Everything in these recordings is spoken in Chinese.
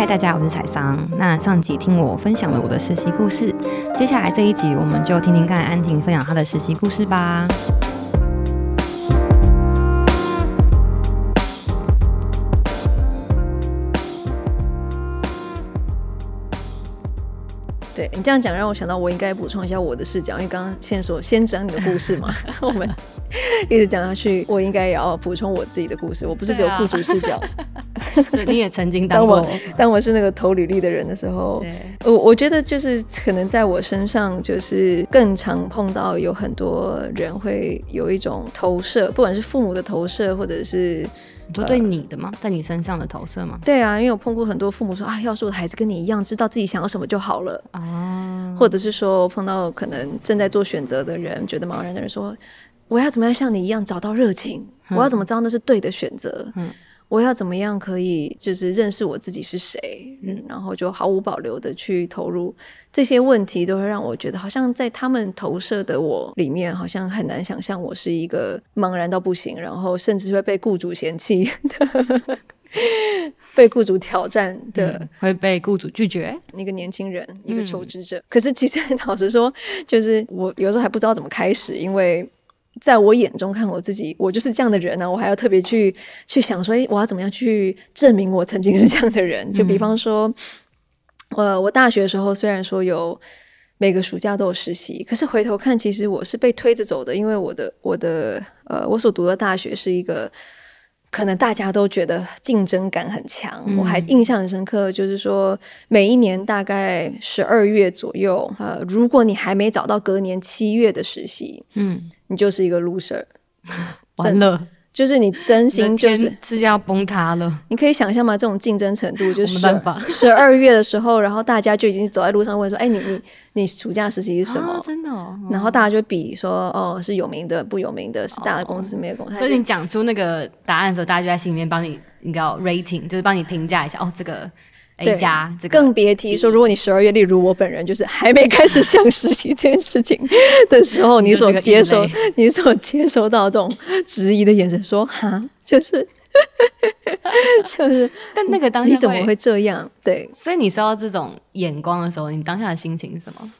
嗨，大家好，我是彩桑。那上集听我分享了我的实习故事，接下来这一集我们就听听看安婷分享她的实习故事吧。对，你这样讲，让我想到我应该补充一下我的视角，因为刚刚先说先讲你的故事嘛，我们一直讲下去，我应该也要补充我自己的故事。我不是只有雇主视角，对，你也曾经当过。当 我当我是那个投履历的人的时候，我我觉得就是可能在我身上，就是更常碰到有很多人会有一种投射，不管是父母的投射，或者是。说对你的吗？呃、在你身上的投射吗？对啊，因为我碰过很多父母说啊，要是我的孩子跟你一样，知道自己想要什么就好了啊。或者是说碰到可能正在做选择的人，觉得茫然的人说，我要怎么样像你一样找到热情？嗯、我要怎么知道那是对的选择？嗯。我要怎么样可以就是认识我自己是谁，嗯，然后就毫无保留的去投入这些问题，都会让我觉得好像在他们投射的我里面，好像很难想象我是一个茫然到不行，然后甚至会被雇主嫌弃的，被雇主挑战的，嗯，会被雇主拒绝一个年轻人，一个求职者。嗯，可是其实 老实说，就是我有时候还不知道怎么开始，因为。在我眼中看我自己，我就是这样的人呢、啊。我还要特别去去想说，诶，我要怎么样去证明我曾经是这样的人？就比方说，呃，我大学的时候虽然说有每个暑假都有实习，可是回头看，其实我是被推着走的，因为我的我的呃，我所读的大学是一个。可能大家都觉得竞争感很强，嗯、我还印象很深刻，就是说每一年大概十二月左右，呃，如果你还没找到隔年七月的实习，嗯，你就是一个 loser，完了。就是你真心就是世界要崩塌了，你可以想象吗？这种竞争程度，就是 十二月的时候，然后大家就已经走在路上问说：“哎、欸，你你你暑假实习是什么？”啊、真的、哦，然后大家就比说：“哦，是有名的，不有名的，是大的公司，没有公司。”所以你讲出那个答案的时候，大家就在心里面帮你，你知道 rating，就是帮你评价一下哦，这个。A 加，这个、更别提说，如果你十二月，例如我本人，就是还没开始想实习这件事情的时候，你所接收、你所接收到这种质疑的眼神，说哈，就是 就是，但那个当下你怎么会这样？对，所以你收到这种眼光的时候，你当下的心情是什么？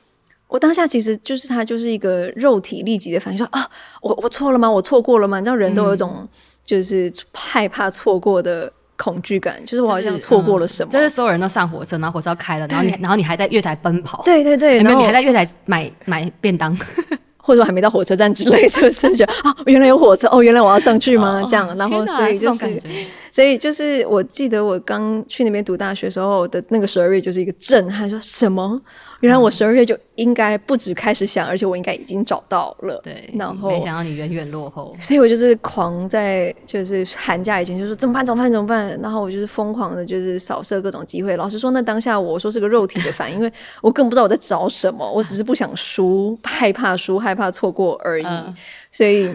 我当下其实就是他，就是一个肉体立即的反应，说啊，我我错了吗？我错过了吗？你知道，人都有一种就是害怕错过的。恐惧感，就是我好像错过了什么，就是、嗯。就是所有人都上火车，然后火车要开了，然后你，然后你还在月台奔跑。对对对，然后你还在月台买买便当，或者我还没到火车站之类，就是觉得啊，原来有火车哦，原来我要上去吗？哦、这样，然后所以就是，所以就是，我记得我刚去那边读大学时候的那个十二月，就是一个震撼，说什么？原来我十二月就应该不止开始想，而且我应该已经找到了。对，然后没想到你远远落后，所以我就是狂在就是寒假以前就说怎么办？怎么办？怎么办？然后我就是疯狂的，就是扫射各种机会。老实说，那当下我说是个肉体的反应，因为我更不知道我在找什么，我只是不想输，害怕输，害怕错过而已。嗯、所以。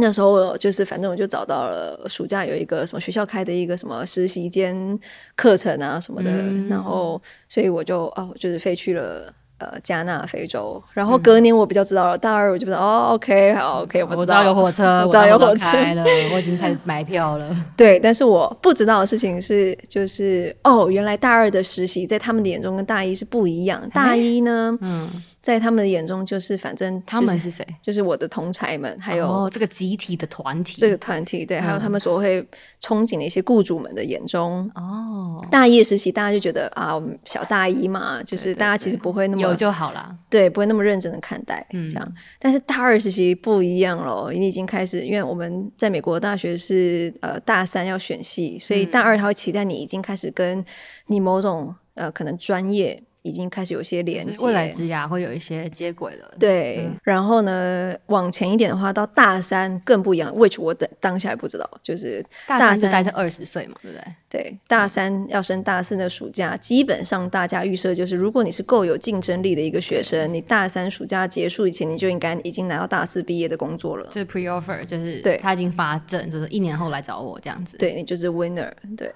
那时候我就是，反正我就找到了暑假有一个什么学校开的一个什么实习间课程啊什么的，嗯、然后所以我就哦，就是飞去了呃加纳非洲，然后隔年我比较知道了，大二我就知道哦，OK 好 OK，我知道，我知道有火车，我知道有火车了，我已经开始买票了。对，但是我不知道的事情是，就是哦，原来大二的实习在他们的眼中跟大一是不一样，大一呢，嗯。在他们的眼中，就是反正他们是谁？就是我的同才们，还有、哦、这个集体的团体，这个团体对，嗯、还有他们所会憧憬的一些雇主们的眼中哦。大一实习，大家就觉得啊，小大一嘛，就是大家其实不会那么有就好了，对，不会那么认真的看待、嗯、这样。但是大二实习不一样了，你已经开始，因为我们在美国大学是呃大三要选系，所以大二他会期待你已经开始跟你某种呃可能专业。已经开始有些连接，未来之牙会有一些接轨了。对，嗯、然后呢，往前一点的话，到大三更不一样。which 我等当下还不知道，就是大三是大概是二十岁嘛，对不对？对，大三要升大四的暑假，基本上大家预设就是，如果你是够有竞争力的一个学生，你大三暑假结束以前，你就应该已经拿到大四毕业的工作了。就是 pre offer，就是对他已经发证，就是一年后来找我这样子。对，你就是 winner。对.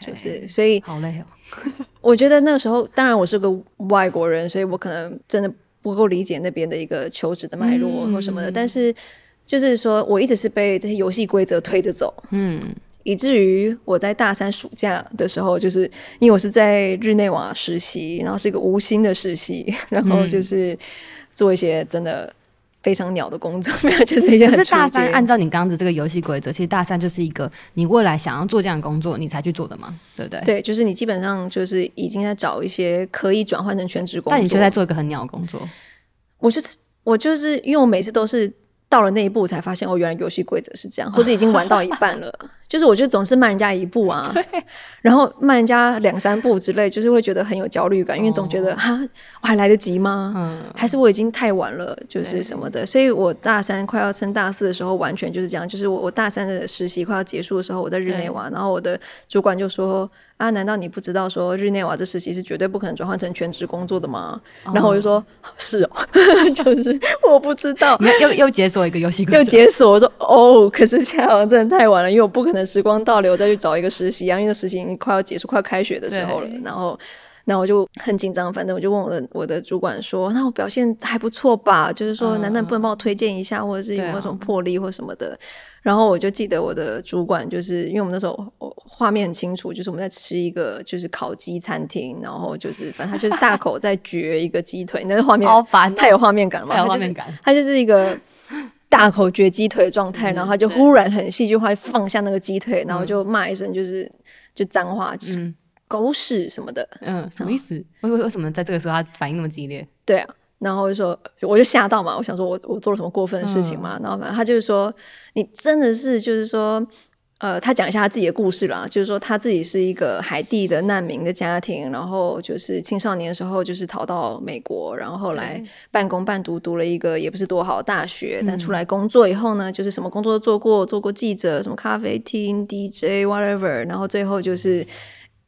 就是所以好累哦。我觉得那个时候，当然我是个外国人，所以我可能真的不够理解那边的一个求职的脉络或什么的。嗯、但是就是说，我一直是被这些游戏规则推着走。嗯。以至于我在大三暑假的时候，就是因为我是在日内瓦实习，然后是一个无薪的实习，然后就是做一些真的。非常鸟的工作，没有就是一些。可是大三按照你刚刚的这个游戏规则，其实大三就是一个你未来想要做这样的工作，你才去做的嘛，对不对？对，就是你基本上就是已经在找一些可以转换成全职工作。但你却在做一个很鸟的工作。我就是我就是因为我每次都是。到了那一步才发现，哦，原来游戏规则是这样，或者已经玩到一半了，就是我觉得总是慢人家一步啊，然后慢人家两三步之类，就是会觉得很有焦虑感，因为总觉得哈，我还来得及吗？嗯，还是我已经太晚了，就是什么的。所以我大三快要升大四的时候，完全就是这样，就是我我大三的实习快要结束的时候，我在日内瓦，然后我的主管就说。啊，难道你不知道说日内瓦这实习是绝对不可能转换成全职工作的吗？然后我就说，是哦，就是我不知道，又又解锁一个游戏，又解锁。我说哦，可是现在好像真的太晚了，因为我不可能时光倒流再去找一个实习啊，因为实习已经快要结束，快要开学的时候了。然后，然后我就很紧张，反正我就问我的我的主管说，那我表现还不错吧？就是说，难道你不能帮我推荐一下，或者是有没有什么破例或什么的？然后我就记得我的主管，就是因为我们那时候画面很清楚，就是我们在吃一个就是烤鸡餐厅，然后就是反正他就是大口在嚼一个鸡腿，那个画面好烦，太有画面感了嘛，太有画面感，他就是一个大口嚼鸡腿的状态，然后他就忽然很戏剧化放下那个鸡腿，然后就骂一声，就是就脏话，就是狗屎什么的，嗯，什么意思？为为为什么在这个时候他反应那么激烈？对啊。然后就说，我就吓到嘛，我想说我我做了什么过分的事情嘛？嗯、然后反正他就是说，你真的是就是说，呃，他讲一下他自己的故事啦，就是说他自己是一个海地的难民的家庭，然后就是青少年的时候就是逃到美国，然后后来半工半读读了一个也不是多好的大学，嗯、但出来工作以后呢，就是什么工作都做过，做过记者，什么咖啡厅 DJ whatever，然后最后就是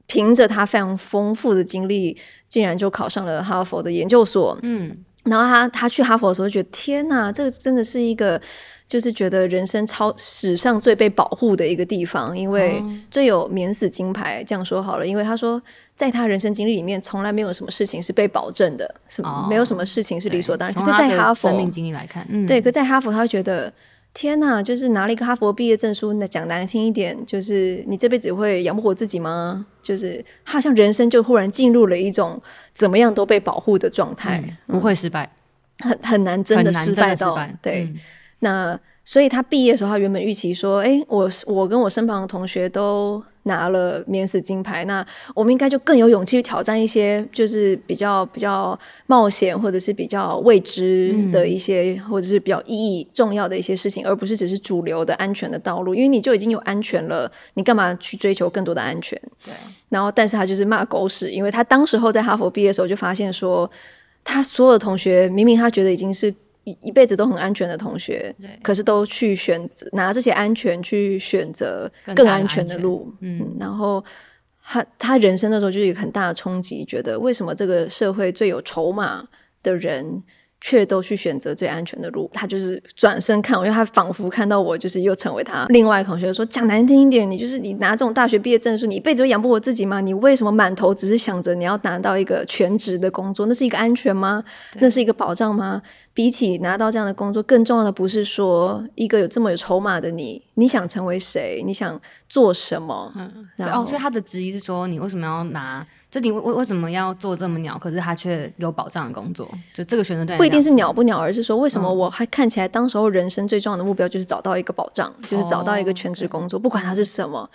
凭着他非常丰富的经历，竟然就考上了哈佛的研究所，嗯。然后他他去哈佛的时候，觉得天哪，这个真的是一个，就是觉得人生超史上最被保护的一个地方，因为最有免死金牌。这样说好了，因为他说，在他人生经历里面，从来没有什么事情是被保证的，什么、哦、没有什么事情是理所当然。可是，在哈佛，生命经历来看，嗯、对，可在哈佛，他会觉得。天呐，就是拿了一个哈佛毕业证书，那讲难听一点，就是你这辈子会养不活自己吗？就是他好像人生就忽然进入了一种怎么样都被保护的状态，不会失败，很很难真的失败到对。嗯、那所以他毕业的时候，他原本预期说，哎，我我跟我身旁的同学都。拿了免死金牌，那我们应该就更有勇气去挑战一些，就是比较比较冒险或者是比较未知的一些，嗯、或者是比较意义重要的一些事情，而不是只是主流的安全的道路。因为你就已经有安全了，你干嘛去追求更多的安全？对。然后，但是他就是骂狗屎，因为他当时候在哈佛毕业的时候就发现说，他所有的同学明明他觉得已经是。一一辈子都很安全的同学，对。可是都去选择拿这些安全去选择更安全的路，嗯，嗯，然后他他人生的时候就是一个很大的冲击，觉得为什么这个社会最有筹码的人，却都去选择最安全的路，他就是转身看我，因为他仿佛看到我，就是又成为他另外一个同学说，讲难听一点，你就是你拿这种大学毕业证书，你一辈子都养不活自己吗？你为什么满头只是想着你要拿到一个全职的工作？那是一个安全吗？那是一个保障吗？比起拿到这样的工作，更重要的不是说一个有这么有筹码的你，你想成为谁？你想做什么？嗯，然后，哦，所以他的质疑是说，你为什么要拿？就你为为为什么要做这么鸟？可是他却有保障的工作，就这个选择对，不一定是鸟不鸟，而是说为什么我还看起来当时候人生最重要的目标就是找到一个保障，就是找到一个全职工作，不管它是什么，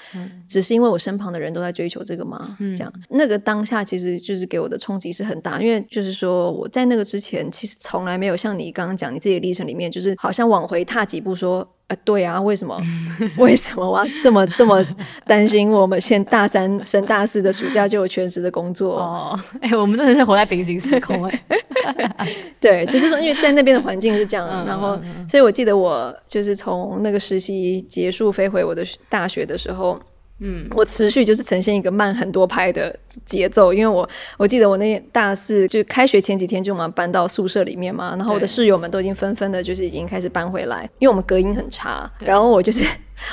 只是因为我身旁的人都在追求这个吗？这样，那个当下其实就是给我的冲击是很大，因为就是说我在那个之前其实从来没有像你刚刚讲你自己的历程里面，就是好像往回踏几步说。啊，对啊，为什么？为什么我要这么这么担心？我们现大三升大四的暑假就有全职的工作哦？哎、欸，我们真的是活在平行时空哎。对，只是说因为在那边的环境是这样，嗯、然后，所以我记得我就是从那个实习结束飞回我的大学的时候。嗯，我持续就是呈现一个慢很多拍的节奏，因为我我记得我那大四就开学前几天就马上搬到宿舍里面嘛，然后我的室友们都已经纷纷的，就是已经开始搬回来，因为我们隔音很差，然后我就是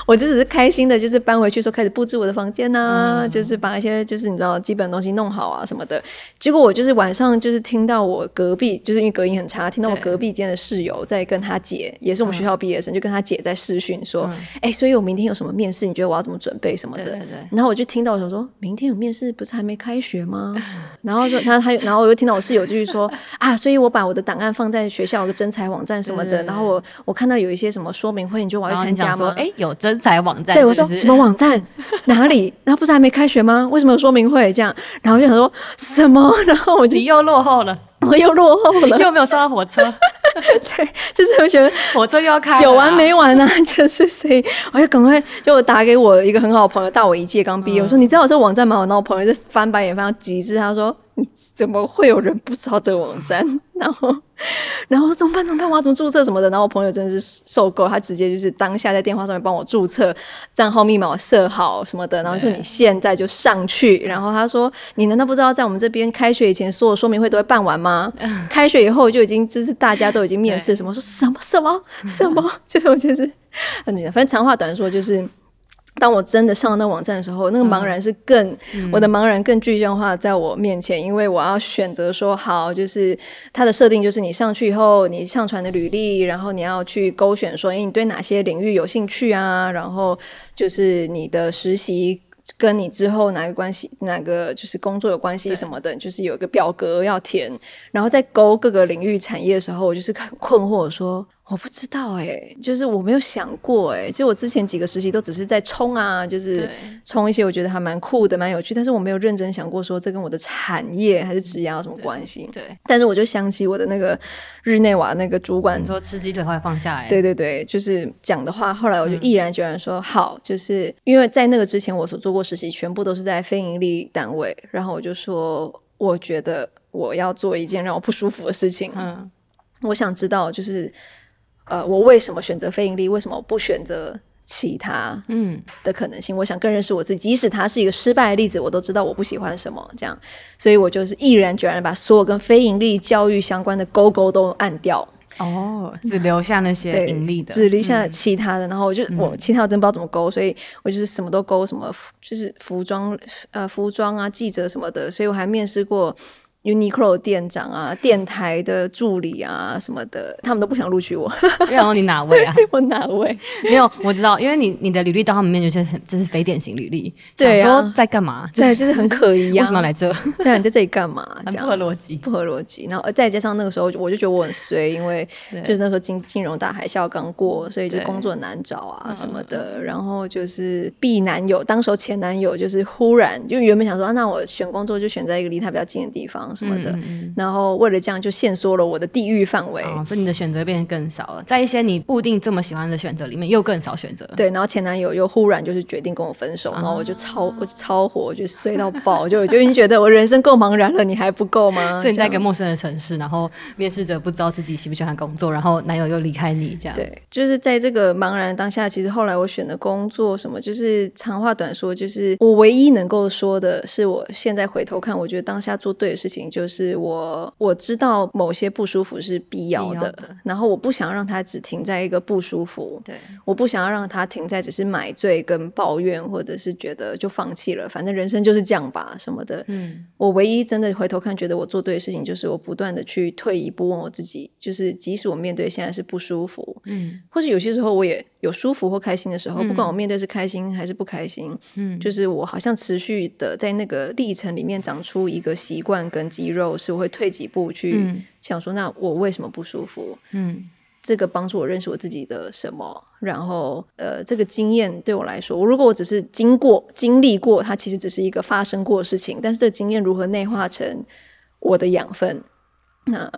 我就只是开心的，就是搬回去说开始布置我的房间呐、啊嗯，就是把一些就是你知道基本东西弄好啊什么的。结果我就是晚上就是听到我隔壁，就是因为隔音很差，听到我隔壁间的室友在跟他姐，也是我们学校毕业生，嗯、就跟他姐在视讯说，哎、嗯欸，所以我明天有什么面试？你觉得我要怎么准备什么的？对对对，然后我就听到我想说，明天有面试，不是还没开学吗？然后说他他，然后我又听到我室友继续说 啊，所以我把我的档案放在学校的征才网站什么的，然后我我看到有一些什么说明会，你就我要参加吗？哎、欸，有征才网站是是？对，我说什么网站？哪里？然后不是还没开学吗？为什么有说明会？这样，然后我就想说什么？然后我就你又落后了，我又落后了，又没有上到火车。对，就是我觉得火车又要开，有完没完呢、啊？就是所以，我就赶快就我打给我一个很好的朋友，大我一届，刚毕业。我说你知道我这个网站吗？然后我朋友是翻白眼翻到极致，他说。怎么会有人不知道这个网站？然后，然后怎么办？怎么办？我要怎么注册什么的？然后我朋友真的是受够，他直接就是当下在电话上面帮我注册，账号密码我设好什么的。然后说你现在就上去。然后他说你难道不知道在我们这边开学以前所有说明会都会办完吗？开学以后就已经就是大家都已经面试什么？说什么什么什么？就是我就是很紧张。反正长话短说就是。当我真的上了那个网站的时候，那个茫然是更、嗯、我的茫然更具象化在我面前，因为我要选择说好，就是它的设定就是你上去以后，你上传的履历，然后你要去勾选说，诶，你对哪些领域有兴趣啊？然后就是你的实习跟你之后哪个关系，哪个就是工作有关系什么的，就是有一个表格要填，然后在勾各个领域产业的时候，我就是很困惑说。我不知道哎、欸，就是我没有想过哎、欸，就我之前几个实习都只是在冲啊，就是冲一些我觉得还蛮酷的、蛮有趣，但是我没有认真想过说这跟我的产业还是职业有什么关系。对，但是我就想起我的那个日内瓦那个主管，你说吃鸡腿会放下来，对对对，就是讲的话，后来我就毅然决然说、嗯、好，就是因为在那个之前我所做过实习全部都是在非盈利单位，然后我就说我觉得我要做一件让我不舒服的事情，嗯，我想知道就是。呃，我为什么选择非盈利？为什么我不选择其他？嗯，的可能性、嗯，我想更认识我自己。即使它是一个失败的例子，我都知道我不喜欢什么。这样，所以我就是毅然决然把所有跟非盈利教育相关的勾勾都按掉。哦，只留下那些盈利的，只留下其他的。嗯、然后我就我其他我真不知道怎么勾，所以我就是什么都勾，什么就是服装呃服装啊记者什么的。所以我还面试过。Uniqlo 店长啊，电台的助理啊，什么的，他们都不想录取我。然后你哪位啊？我哪位？没有，我知道，因为你你的履历到他们面前就是很就是非典型履历。对啊。说在干嘛？对，就是很可疑啊。为什么要来这？对啊，你在这里干嘛？很不合逻辑，不合逻辑。然后再加上那个时候，我就觉得我很衰，因为就是那时候金金融大海啸刚过，所以就工作难找啊什么的。然后就是避男友，当时候前男友就是忽然就原本想说，啊、那我选工作就选在一个离他比较近的地方。什么的，然后为了这样就限缩了我的地域范围，哦，所以你的选择变得更少了。在一些你固定这么喜欢的选择里面，又更少选择。对，然后前男友又忽然就是决定跟我分手，然后我就超我就超火，我就衰到爆，就我就已经觉得我人生够茫然了，你还不够吗？所以你在一个陌生的城市，然后面试者不知道自己喜不喜欢工作，然后男友又离开你，这样。对，就是在这个茫然当下，其实后来我选的工作什么，就是长话短说，就是我唯一能够说的是，我现在回头看，我觉得当下做对的事情就是我。我我知道某些不舒服是必要，的，然后我不想让它只停在一个不舒服，对，我不想要让它停在只是买醉跟抱怨，或者是觉得就放弃了，反正人生就是这样吧什么的。嗯，我唯一真的回头看，觉得我做对的事情，就是我不断的去退一步问我自己，就是即使我面对现在是不舒服，嗯，或是有些时候我也有舒服或开心的时候，嗯，不管我面对是开心还是不开心，嗯，就是我好像持续的在那个历程里面长出一个习惯跟肌肉，是我会。退几步去想说，那我为什么不舒服？嗯，这个帮助我认识我自己的什么？然后，呃，这个经验对我来说，如果我只是经过、经历过，它其实只是一个发生过的事情。但是，这个经验如何内化成我的养分？那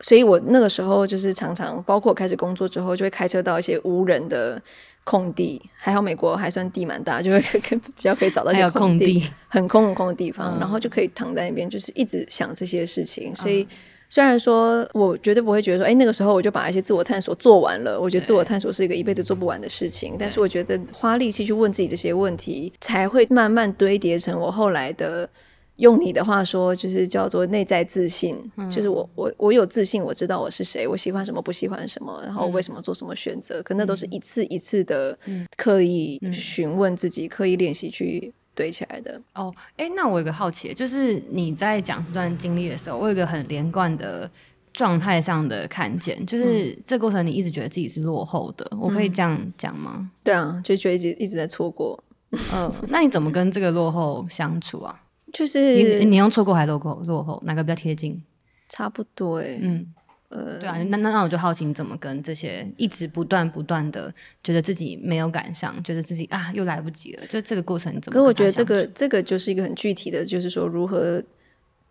所以，我那个时候就是常常，包括开始工作之后，就会开车到一些无人的空地。还好美国还算地蛮大，就会比较可以找到一些空地，很空很空的地方，嗯，然后就可以躺在那边，就是一直想这些事情。所以，虽然说我绝对不会觉得说，哎，那个时候我就把一些自我探索做完了。我觉得自我探索是一个一辈子做不完的事情。但是，我觉得花力气去问自己这些问题，才会慢慢堆叠成我后来的。用你的话说，就是叫做内在自信，嗯、就是我我我有自信，我知道我是谁，我喜欢什么，不喜欢什么，然后为什么做什么选择，嗯、可那都是一次一次的刻意询问自己，嗯、刻意练习去堆起来的。哦，哎，那我有个好奇，就是你在讲这段经历的时候，我有一个很连贯的状态上的看见，就是这过程你一直觉得自己是落后的，嗯、我可以这样讲吗？对啊，就觉得一直一直在错过。嗯、呃，那你怎么跟这个落后相处啊？就是你你用错过还落后落后哪个比较贴近？差不多哎，嗯呃，对啊，那那那我就好奇你怎么跟这些一直不断不断的觉得自己没有赶上，觉得自己啊又来不及了，就这个过程你怎么？可我觉得这个这个就是一个很具体的，就是说如何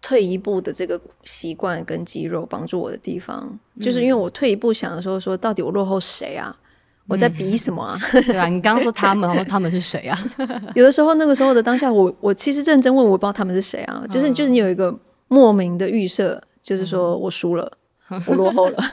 退一步的这个习惯跟肌肉帮助我的地方，嗯、就是因为我退一步想的时候说，到底我落后谁啊？我在比什么啊？嗯、对啊，你刚刚说他们，他们是谁啊？有的时候那个时候的当下，我我其实认真问，我不知道他们是谁啊。就是就是你有一个莫名的预设，就是说我输了，嗯、我落后了。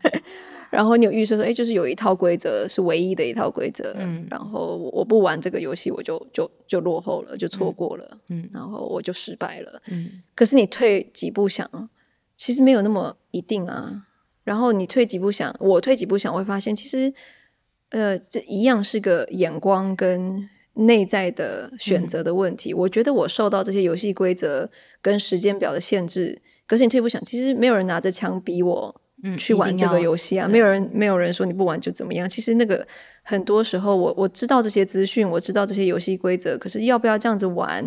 然后你有预设说，哎，就是有一套规则是唯一的一套规则。嗯。然后我不玩这个游戏，我就就就落后了，就错过了。嗯。然后我就失败了。嗯。可是你退几步想，其实没有那么一定啊。然后你退几步想，我退几步想，我会发现其实。呃，这一样是个眼光跟内在的选择的问题。嗯、我觉得我受到这些游戏规则跟时间表的限制。可是你退一步想，其实没有人拿着枪逼我去玩这个游戏啊，没有人没有人说你不玩就怎么样。其实那个很多时候我，我我知道这些资讯，我知道这些游戏规则，可是要不要这样子玩？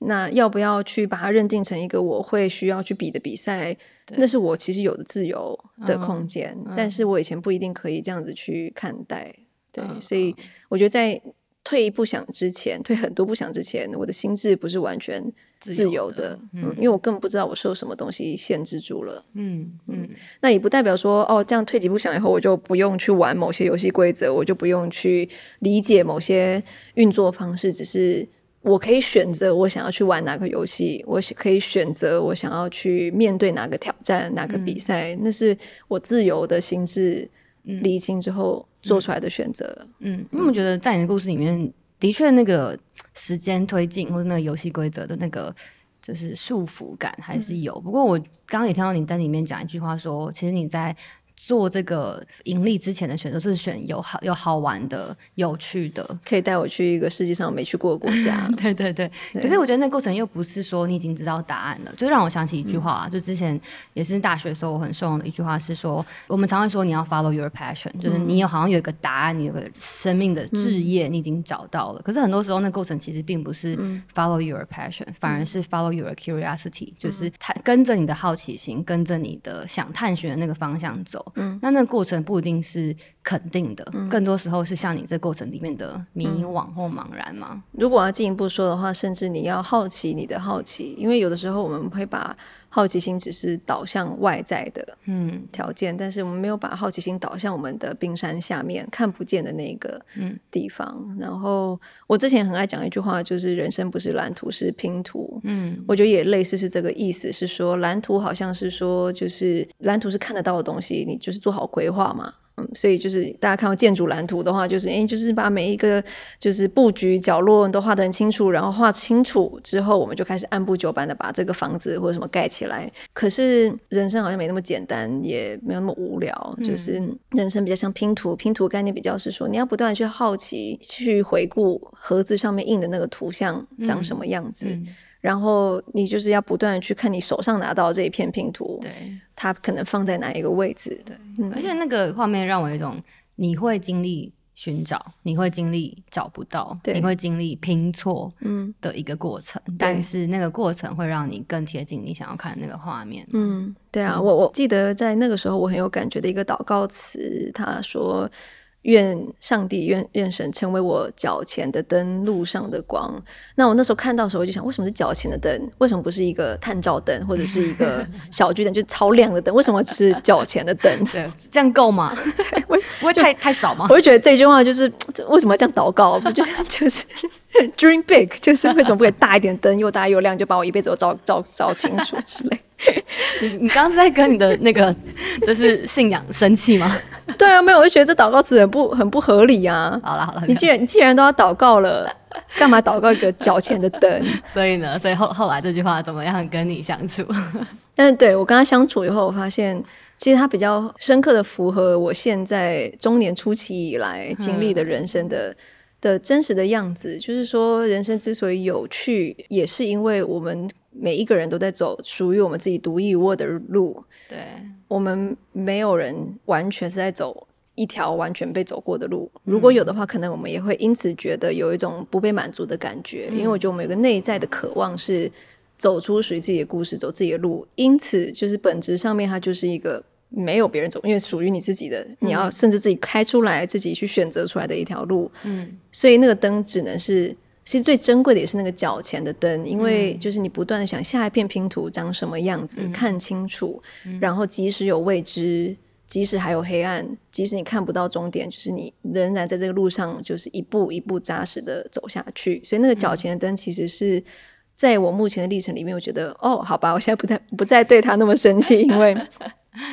那要不要去把它认定成一个我会需要去比的比赛？对那是我其实有的自由的空间，但是我以前不一定可以这样子去看待。对，嗯、所以我觉得在退一步想之前，退很多步想之前，我的心智不是完全自由的，由的嗯，嗯，因为我根本不知道我受什么东西限制住了。嗯嗯，嗯那也不代表说哦，这样退几步想以后，我就不用去玩某些游戏规则，我就不用去理解某些运作方式，只是。我可以选择我想要去玩哪个游戏，我可以选择我想要去面对哪个挑战、哪个比赛，嗯、那是我自由的心智理清之后做出来的选择。嗯，因为我觉得在你的故事里面，的确那个时间推进或者那个游戏规则的那个就是束缚感还是有。嗯、不过我刚刚也听到你在里面讲一句话说，说其实你在。做这个盈利之前的选择是选有好有好玩的、有趣的，可以带我去一个世界上没去过的国家。对对对。对可是我觉得那过程又不是说你已经知道答案了，就让我想起一句话，嗯、就之前也是大学的时候我很受用的一句话是说，我们常会说你要 follow your passion，就是你有好像有一个答案，你有个生命的置业，你已经找到了。嗯、可是很多时候那过程其实并不是 follow your passion，、嗯、反而是 follow your curiosity，、嗯、就是他跟着你的好奇心，跟着你的想探寻的那个方向走。嗯，那那个过程不一定是肯定的，嗯、更多时候是像你这过程里面的迷惘或茫然嘛。嗯、如果要进一步说的话，甚至你要好奇你的好奇，因为有的时候我们会把好奇心只是导向外在的嗯条件，嗯、但是我们没有把好奇心导向我们的冰山下面看不见的那个嗯地方。嗯、然后我之前很爱讲一句话，就是人生不是蓝图，是拼图。嗯，我觉得也类似是这个意思，是说蓝图好像是说就是蓝图是看得到的东西，你就是做好规划嘛。嗯，所以就是大家看到建筑蓝图的话，就是诶，就是把每一个就是布局角落都画得很清楚，然后画清楚之后，我们就开始按部就班的把这个房子或者什么盖起来。可是人生好像没那么简单，也没有那么无聊，就是人生比较像拼图，拼图概念比较是说你要不断去好奇，去回顾盒子上面印的那个图像长什么样子。嗯嗯然后你就是要不断的去看你手上拿到这一片拼图，对，它可能放在哪一个位置？对，嗯、而且那个画面让我有一种你会经历寻找，你会经历找不到，对你会经历拼错，嗯的一个过程。嗯、但是那个过程会让你更贴近你想要看的那个画面。嗯，对啊，嗯、我我记得在那个时候我很有感觉的一个祷告词，他说。愿上帝、愿愿神成为我脚前的灯，路上的光。那我那时候看到的时候，我就想，为什么是脚前的灯？为什么不是一个探照灯，或者是一个小巨灯，就超亮的灯？为什么只是脚前的灯？对，这样够吗？对，为不会太太少吗？我就觉得这句话就是为什么要这样祷告？不就是 就是 dream big，就是为什么不给大一点灯，又大又亮，就把我一辈子都照照照清楚之类。你你刚刚是在跟你的那个就是信仰生气吗？对啊，没有，我就觉得这祷告词很不很不合理啊。好了好了，你既然你既然都要祷告了，干嘛祷告一个脚前的灯？所以呢，所以后后来这句话怎么样跟你相处？但是对我跟他相处以后，我发现其实他比较深刻的符合我现在中年初期以来经历的人生的。嗯的真实的样子，就是说，人生之所以有趣，也是因为我们每一个人都在走属于我们自己独一无二的路。对，我们没有人完全是在走一条完全被走过的路。如果有的话，可能我们也会因此觉得有一种不被满足的感觉，嗯、因为我觉得我们有个内在的渴望是走出属于自己的故事，走自己的路。因此，就是本质上面，它就是一个。没有别人走，因为属于你自己的，你要甚至自己开出来，自己去选择出来的一条路。嗯，所以那个灯只能是，其实最珍贵的也是那个脚前的灯，因为就是你不断的想下一片拼图长什么样子，嗯、看清楚，然后即使有未知，即使还有黑暗，即使你看不到终点，就是你仍然在这个路上，就是一步一步扎实的走下去。所以那个脚前的灯其实是在我目前的历程里面，我觉得哦，好吧，我现在不太不再对他那么生气，因为。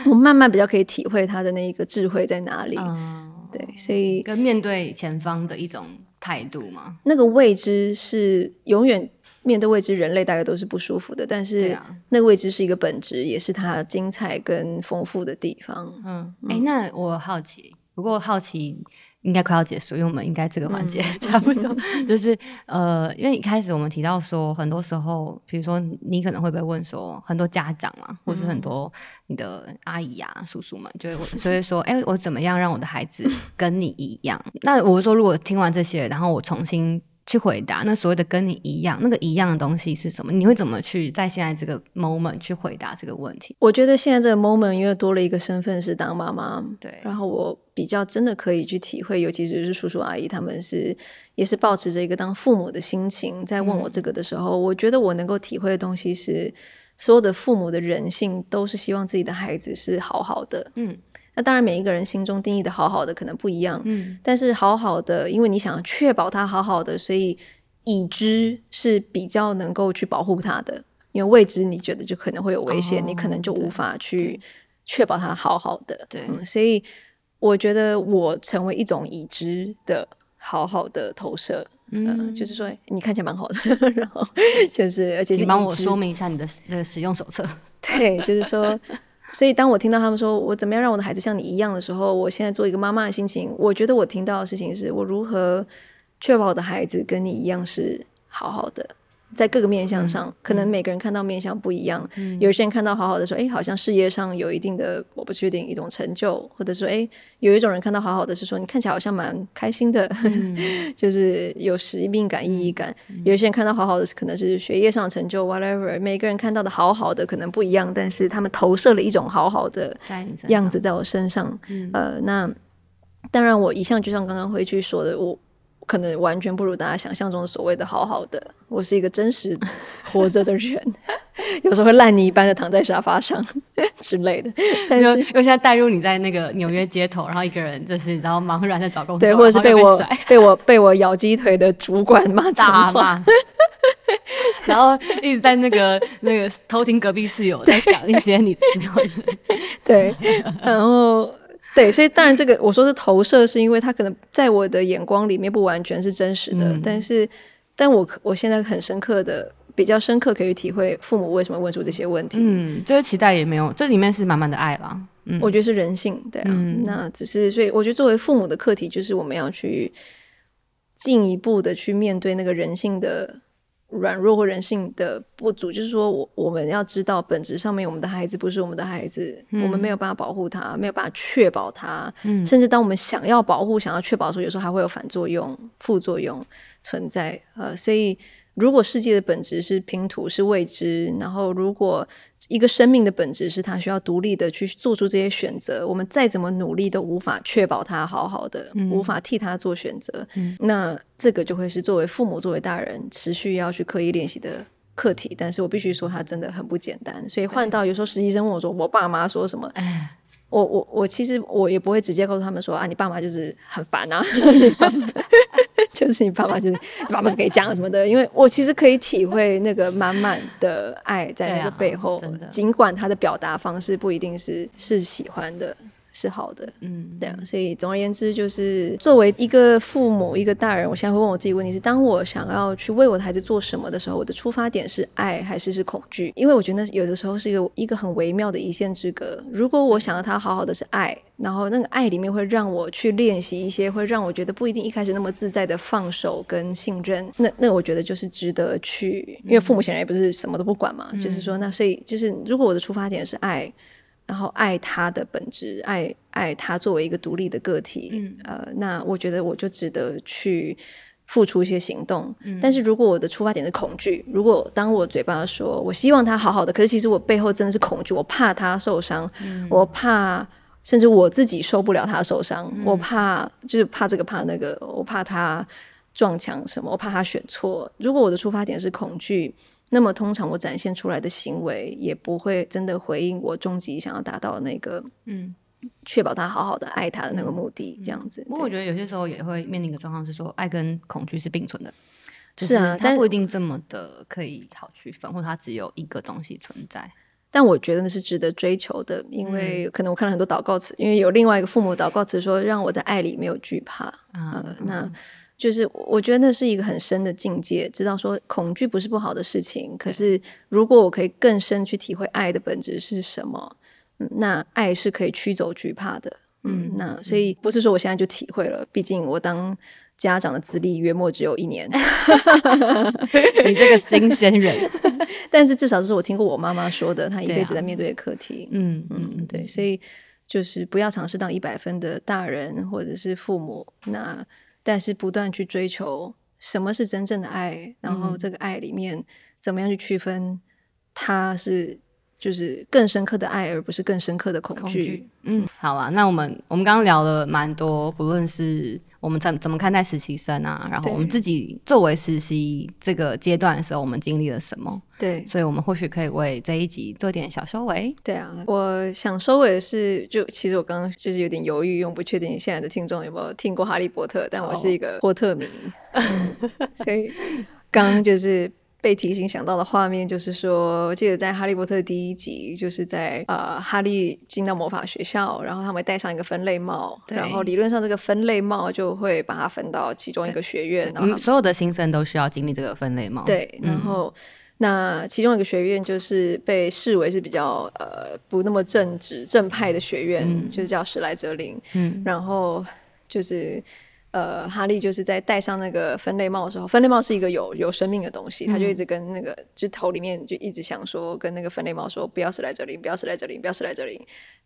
我慢慢比较可以体会他的那一个智慧在哪里，嗯、对，所以跟面对前方的一种态度嘛。那个未知是永远面对未知，人类大概都是不舒服的，但是那个未知是一个本质，也是它精彩跟丰富的地方。嗯，哎、嗯欸，那我好奇，不过好奇。应该快要结束，因为我们应该这个环节、嗯、差不多。就是呃，因为一开始我们提到说，很多时候，比如说你可能会被问说，很多家长啊，或是很多你的阿姨啊、叔叔们，就会问，所以说，哎、欸，我怎么样让我的孩子跟你一样？那我说，如果听完这些，然后我重新。去回答那所谓的跟你一样，那个一样的东西是什么？你会怎么去在现在这个 moment 去回答这个问题？我觉得现在这个 moment 因为多了一个身份是当妈妈，对，然后我比较真的可以去体会，尤其是叔叔阿姨他们是也是保持着一个当父母的心情在问我这个的时候，嗯、我觉得我能够体会的东西是所有的父母的人性都是希望自己的孩子是好好的，嗯。那当然，每一个人心中定义的好好的可能不一样，嗯，但是好好的，因为你想要确保他好好的，所以已知是比较能够去保护他的，因为未知你觉得就可能会有危险，哦、你可能就无法去确保他好好的，对，嗯，所以我觉得我成为一种已知的好好的投射，嗯、呃，就是说你看起来蛮好的，然后 就是而且你帮我说明一下你的那个使用手册，对，就是说。所以，当我听到他们说我怎么样让我的孩子像你一样的时候，我现在做一个妈妈的心情，我觉得我听到的事情是我如何确保我的孩子跟你一样是好好的。在各个面相上，嗯、可能每个人看到面相不一样。嗯、有些人看到好好的说，哎，好像事业上有一定的，我不确定一种成就，或者说，哎，有一种人看到好好的是说，你看起来好像蛮开心的，嗯、就是有使命感、意义感。嗯、有些人看到好好的是可能是学业上成就，whatever。每个人看到的好好的可能不一样，但是他们投射了一种好好的样子在我。身上呃，那当然，我一向就像刚刚回去说的，我。可能完全不如大家想象中的所谓的好好的。我是一个真实活着的人，有时候会烂泥一般的躺在沙发上 之类的。但是，因为现在带入你在那个纽约街头，然后一个人就是然后茫然的找工作，对，或者是被我被，被我被我咬鸡腿的主管骂脏话，然后一直在那个那个偷听隔壁室友在讲一些你 对，然后。对，所以当然这个我说是投射，是因为他可能在我的眼光里面不完全是真实的，嗯、但是，但我我现在很深刻的、比较深刻可以体会父母为什么问出这些问题。嗯，这个期待也没有，这里面是满满的爱啦。嗯，我觉得是人性，对啊。嗯、那只是所以，我觉得作为父母的课题，就是我们要去进一步的去面对那个人性的。软弱或人性的不足，就是说我我们要知道，本质上面，我们的孩子不是我们的孩子，嗯、我们没有办法保护他，没有办法确保他，嗯、甚至当我们想要保护、想要确保的时候，有时候还会有反作用、副作用存在。呃，所以。如果世界的本质是拼图，是未知，然后如果一个生命的本质是他需要独立的去做出这些选择，我们再怎么努力都无法确保他好好的，嗯、无法替他做选择。嗯、那这个就会是作为父母、作为大人持续要去刻意练习的课题。但是我必须说，他真的很不简单。所以换到有时候实习生问我说：“我爸妈说什么？”唉我我我其实我也不会直接告诉他们说：“啊，你爸妈就是很烦啊。” 就是你爸爸，就是你爸爸可以讲什么的，因为我其实可以体会那个满满的爱在那个背后，啊、尽管他的表达方式不一定是是喜欢的，是好的，嗯，对啊，所以总而言之，就是作为一个父母，一个大人，我现在会问我自己问题是：当我想要去为我的孩子做什么的时候，我的出发点是爱还是是恐惧？因为我觉得有的时候是一个一个很微妙的一线之隔。如果我想要他好好的是爱，然后那个爱里面会让我去练习一些会让我觉得不一定一开始那么自在的放手跟信任，那那我觉得就是值得去，因为父母显然也不是什么都不管嘛，嗯、就是说，那所以就是如果我的出发点是爱。然后爱他的本质，爱爱他作为一个独立的个体，嗯、呃，那我觉得我就值得去付出一些行动。嗯、但是如果我的出发点是恐惧，如果当我嘴巴说我希望他好好的，可是其实我背后真的是恐惧，我怕他受伤，嗯、我怕甚至我自己受不了他受伤，嗯、我怕就是怕这个怕那个，我怕他撞墙什么，我怕他选错。如果我的出发点是恐惧。那么通常我展现出来的行为也不会真的回应我终极想要达到的那个，嗯，确保他好好的爱他的那个目的，这样子。不过、我觉得有些时候也会面临一个状况是说，爱跟恐惧是并存的，是啊，但不一定这么的可以好区分，或者它只有一个东西存在。但我觉得那是值得追求的，因为可能我看了很多祷告词，因为有另外一个父母祷告词说，让我在爱里没有惧怕啊、呃，那。就是我觉得那是一个很深的境界，知道说恐惧不是不好的事情，可是如果我可以更深去体会爱的本质是什么，嗯，那爱是可以驱走惧怕的。嗯，那所以不是说我现在就体会了，毕竟我当家长的资历约莫只有一年，你这个新鲜人，但是至少这是我听过我妈妈说的，她一辈子在面对的课题。嗯嗯，对，所以就是不要尝试当一百分的大人或者是父母，那。但是不断去追求什么是真正的爱，然后这个爱里面怎么样去区分，它是就是更深刻的爱，而不是更深刻的恐惧。嗯，好啊，那我们我们刚刚聊了蛮多，不论是。我们怎怎么看待实习生啊？然后我们自己作为实习这个阶段的时候，我们经历了什么？对，所以我们或许可以为这一集做点小收尾。对啊，我想收尾的是，就其实我刚刚就是有点犹豫，因为我不确定现在的听众有没有听过《哈利波特》，但我是一个波特迷，所以刚刚就是。被提醒想到的画面就是说，我记得在《哈利波特》第一集，就是在呃哈利进到魔法学校，然后他们会戴上一个分类帽，然后理论上这个分类帽就会把它分到其中一个学院，然后所有的新生都需要经历这个分类帽。对，然后、嗯、那其中一个学院就是被视为是比较呃不那么正直正派的学院，嗯、就是叫史莱哲林。嗯，然后就是。呃，哈利就是在戴上那个分类帽的时候，分类帽是一个有有生命的东西，他就一直跟那个就头里面就一直想说，跟那个分类帽说，不要是莱哲林，不要是莱哲林，不要是莱哲林。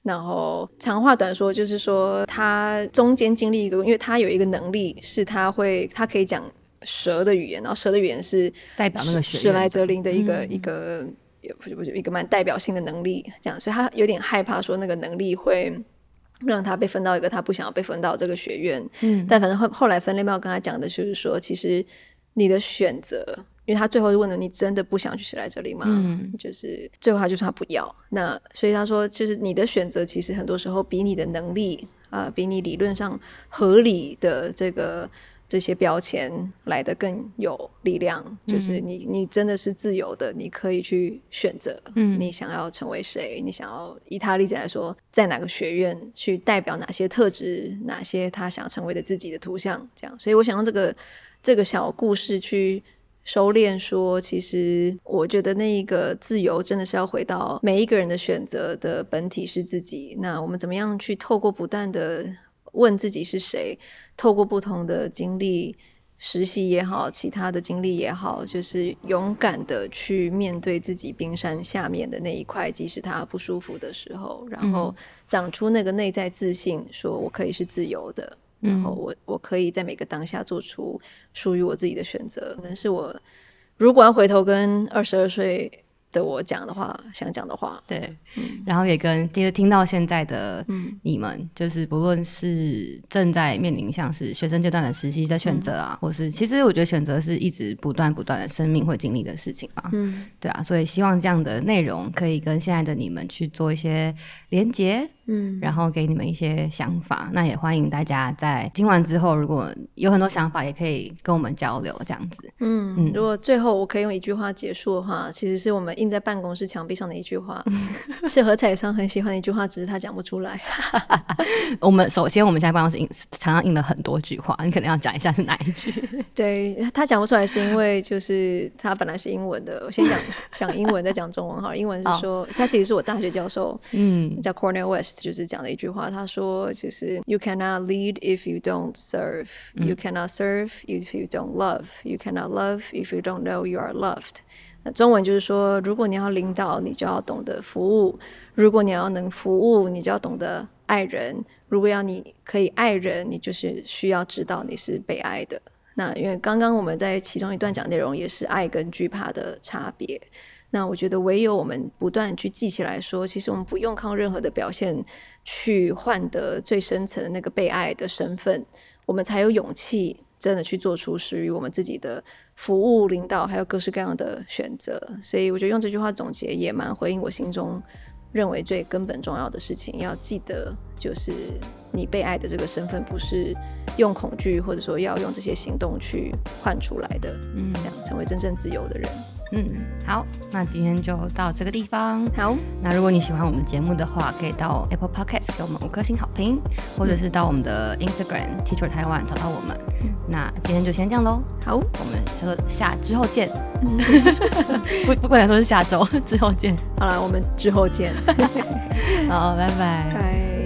然后长话短说，就是说他中间经历一个，因为他有一个能力，是他会他可以讲蛇的语言，然后蛇的语言是代表那个史莱哲林的一个、嗯、一个也不不一个蛮代表性的能力，这样，所以他有点害怕说那个能力会。让他被分到一个他不想要被分到这个学院，嗯，但反正后后来分类帽跟他讲的就是说，其实你的选择，因为他最后就问了你真的不想去谁来这里吗？嗯，就是最后他就说他不要。那所以他说，就是你的选择其实很多时候比你的能力啊、呃，比你理论上合理的这个。这些标签来的更有力量，嗯、就是你，你真的是自由的，你可以去选择，嗯，你想要成为谁，你想要以他例子来说，在哪个学院去代表哪些特质，哪些他想要成为的自己的图像，这样。所以我想用这个这个小故事去收敛，说，其实我觉得那一个自由真的是要回到每一个人的选择的本体是自己。那我们怎么样去透过不断的问自己是谁？透过不同的经历，实习也好，其他的经历也好，就是勇敢的去面对自己冰山下面的那一块，即使它不舒服的时候，然后长出那个内在自信，说我可以是自由的，嗯、然后我我可以在每个当下做出属于我自己的选择。可能是我如果要回头跟二十二岁。的我讲的话，想讲的话，对，嗯、然后也跟听听到现在的你们，嗯、就是不论是正在面临像是学生阶段的实习的选择啊，嗯、或是其实我觉得选择是一直不断不断的生命会经历的事情嘛，嗯，对啊，所以希望这样的内容可以跟现在的你们去做一些连接。嗯，然后给你们一些想法，那也欢迎大家在听完之后，如果有很多想法，也可以跟我们交流这样子。嗯，嗯，如果最后我可以用一句话结束的话，其实是我们印在办公室墙壁上的一句话，是何彩桑很喜欢的一句话，只是他讲不出来。我们首先，我们现在办公室印墙上印了很多句话，你可能要讲一下是哪一句？对，他讲不出来，是因为就是他本来是英文的。我先讲讲英文，再讲中文哈。英文是说，oh. 他其实是我大学教授，嗯，叫 Cornel West，就是讲的一句话。他说，就是 You cannot lead if you don't serve. You cannot serve if you don't love. You cannot love if you don't know you are loved. 中文就是说，如果你要领导，你就要懂得服务；如果你要能服务，你就要懂得爱人；如果要你可以爱人，你就是需要知道你是被爱的。那因为刚刚我们在其中一段讲内容也是爱跟惧怕的差别。那我觉得唯有我们不断去记起来说，其实我们不用靠任何的表现去换得最深层的那个被爱的身份，我们才有勇气。真的去做出属于我们自己的服务、领导，还有各式各样的选择。所以我觉得用这句话总结也蛮回应我心中认为最根本重要的事情。要记得，就是你被爱的这个身份，不是用恐惧或者说要用这些行动去换出来的。嗯，这样成为真正自由的人。嗯，好，那今天就到这个地方。好，那如果你喜欢我们的节目的话，可以到 Apple Podcast 给我们五颗星好评，或者是到我们的 Instagram、嗯、Teacher Taiwan 找到我们。嗯、那今天就先这样喽。好，我们下周下之后见。不 不，不能说是下周之后见。好了，我们之后见。好，拜拜。